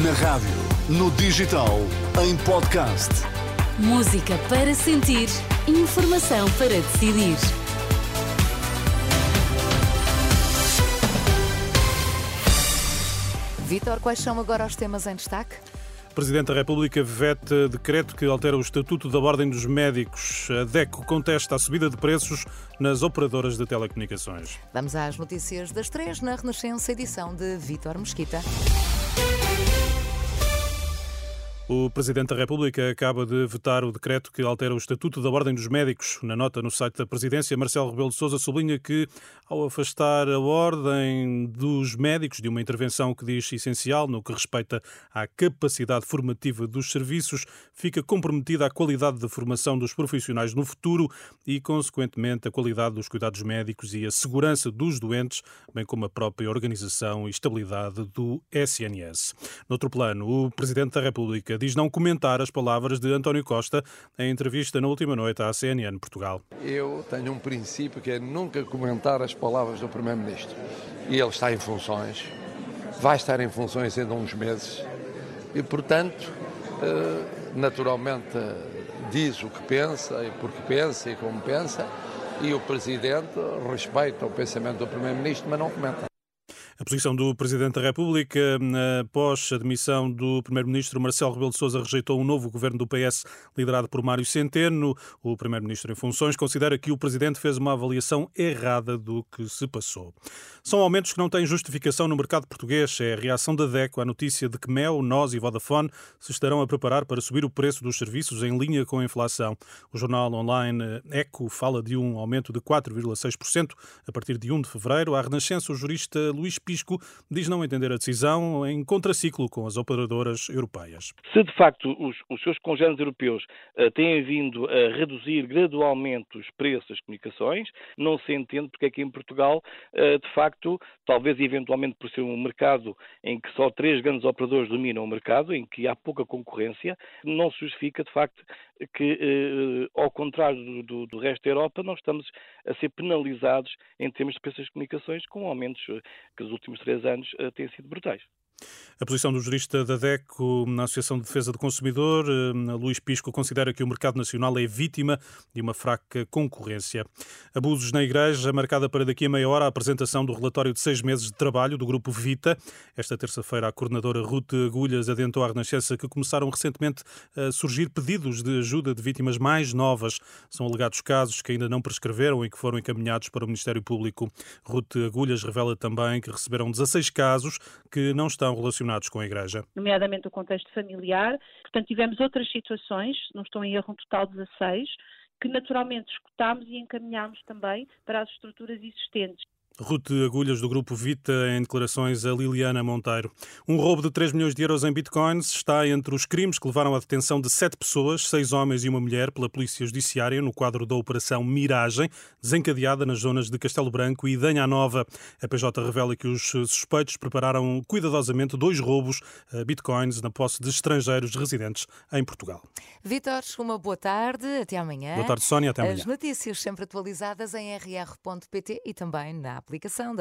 Na rádio, no digital, em podcast. Música para sentir, informação para decidir. Vítor, quais são agora os temas em destaque? Presidente da República veta decreto que altera o Estatuto da Ordem dos Médicos. A DECO contesta a subida de preços nas operadoras de telecomunicações. Vamos às notícias das três na Renascença, edição de Vítor Mesquita. O Presidente da República acaba de vetar o decreto que altera o Estatuto da Ordem dos Médicos. Na nota no site da Presidência, Marcelo Rebelo de Sousa sublinha que, ao afastar a Ordem dos Médicos de uma intervenção que diz essencial no que respeita à capacidade formativa dos serviços, fica comprometida a qualidade da formação dos profissionais no futuro e, consequentemente, a qualidade dos cuidados médicos e a segurança dos doentes, bem como a própria organização e estabilidade do SNS. Noutro plano, o Presidente da República diz não comentar as palavras de António Costa em entrevista na última noite à CNN Portugal. Eu tenho um princípio que é nunca comentar as palavras do Primeiro-Ministro. E ele está em funções, vai estar em funções ainda uns meses, e, portanto, eh, naturalmente diz o que pensa, e porque pensa e como pensa, e o Presidente respeita o pensamento do Primeiro-Ministro, mas não comenta. A posição do Presidente da República, após a demissão do Primeiro-Ministro Marcelo Rebelo de Sousa, rejeitou um novo governo do PS liderado por Mário Centeno. O Primeiro-Ministro em funções considera que o Presidente fez uma avaliação errada do que se passou. São aumentos que não têm justificação no mercado português. É a reação da DECO à notícia de que Mel, Nós e Vodafone se estarão a preparar para subir o preço dos serviços em linha com a inflação. O jornal online Eco fala de um aumento de 4,6% a partir de 1 de fevereiro. À Renascença, o jurista Luís Pisco diz não entender a decisão em contraciclo com as operadoras europeias. Se de facto os, os seus congêneres europeus uh, têm vindo a reduzir gradualmente os preços das comunicações, não se entende porque é que em Portugal, uh, de facto, talvez eventualmente por ser um mercado em que só três grandes operadores dominam o mercado, em que há pouca concorrência, não se justifica de facto que, eh, ao contrário do, do, resto da Europa, nós estamos a ser penalizados em termos de preços de comunicações com aumentos que nos últimos três anos eh, têm sido brutais. A posição do jurista da DECO na Associação de Defesa do Consumidor, eh, Luís Pisco, considera que o mercado nacional é vítima de uma fraca concorrência. Abusos na Igreja, marcada para daqui a meia hora a apresentação do relatório de seis meses de trabalho do Grupo Vita. Esta terça-feira, a coordenadora Ruth Agulhas adiantou à Renascença que começaram recentemente a surgir pedidos de ajuda de vítimas mais novas. São alegados casos que ainda não prescreveram e que foram encaminhados para o Ministério Público. Ruth Agulhas revela também que receberam 16 casos que não estão relacionados com a Igreja. Nomeadamente o contexto familiar. Portanto, tivemos outras situações, não estou em erro, um total de 16, que naturalmente escutámos e encaminhámos também para as estruturas existentes. Ruth Agulhas, do Grupo Vita, em declarações a Liliana Monteiro. Um roubo de 3 milhões de euros em bitcoins está entre os crimes que levaram à detenção de sete pessoas, seis homens e uma mulher, pela Polícia Judiciária, no quadro da Operação Miragem, desencadeada nas zonas de Castelo Branco e Danha Nova. A PJ revela que os suspeitos prepararam cuidadosamente dois roubos a bitcoins na posse de estrangeiros residentes em Portugal. Vítor, uma boa tarde, até amanhã. Boa tarde, Sónia, até amanhã. As notícias sempre atualizadas em rr.pt e também na aplicação da